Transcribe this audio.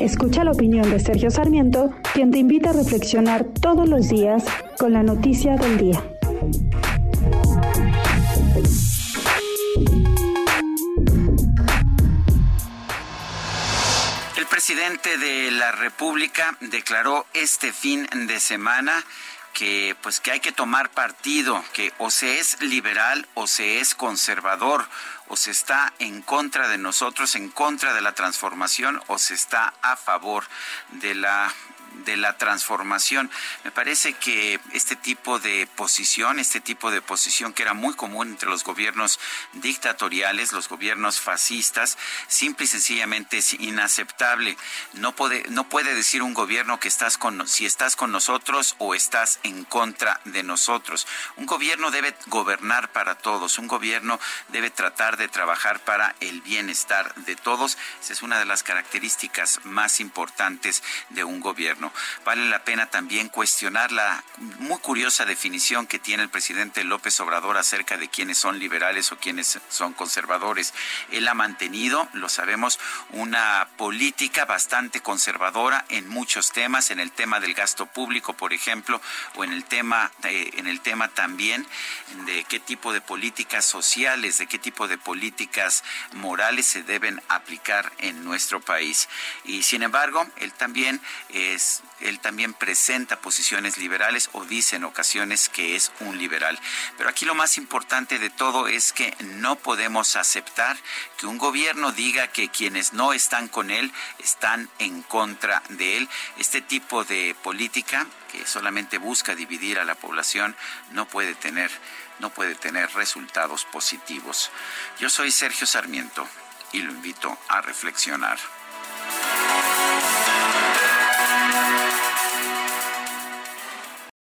Escucha la opinión de Sergio Sarmiento, quien te invita a reflexionar todos los días con la noticia del día. El presidente de la República declaró este fin de semana que pues que hay que tomar partido, que o se es liberal o se es conservador, o se está en contra de nosotros, en contra de la transformación, o se está a favor de la de la transformación. Me parece que este tipo de posición, este tipo de posición que era muy común entre los gobiernos dictatoriales, los gobiernos fascistas, simple y sencillamente es inaceptable. No puede, no puede decir un gobierno que estás con, si estás con nosotros o estás en contra de nosotros. Un gobierno debe gobernar para todos, un gobierno debe tratar de trabajar para el bienestar de todos. Esa es una de las características más importantes de un gobierno. Vale la pena también cuestionar la muy curiosa definición que tiene el presidente López Obrador acerca de quiénes son liberales o quiénes son conservadores. Él ha mantenido, lo sabemos, una política bastante conservadora en muchos temas, en el tema del gasto público, por ejemplo, o en el tema, en el tema también de qué tipo de políticas sociales, de qué tipo de políticas morales se deben aplicar en nuestro país. Y sin embargo, él también es él también presenta posiciones liberales o dice en ocasiones que es un liberal. Pero aquí lo más importante de todo es que no podemos aceptar que un gobierno diga que quienes no están con él están en contra de él. Este tipo de política que solamente busca dividir a la población no puede tener no puede tener resultados positivos. Yo soy Sergio Sarmiento y lo invito a reflexionar.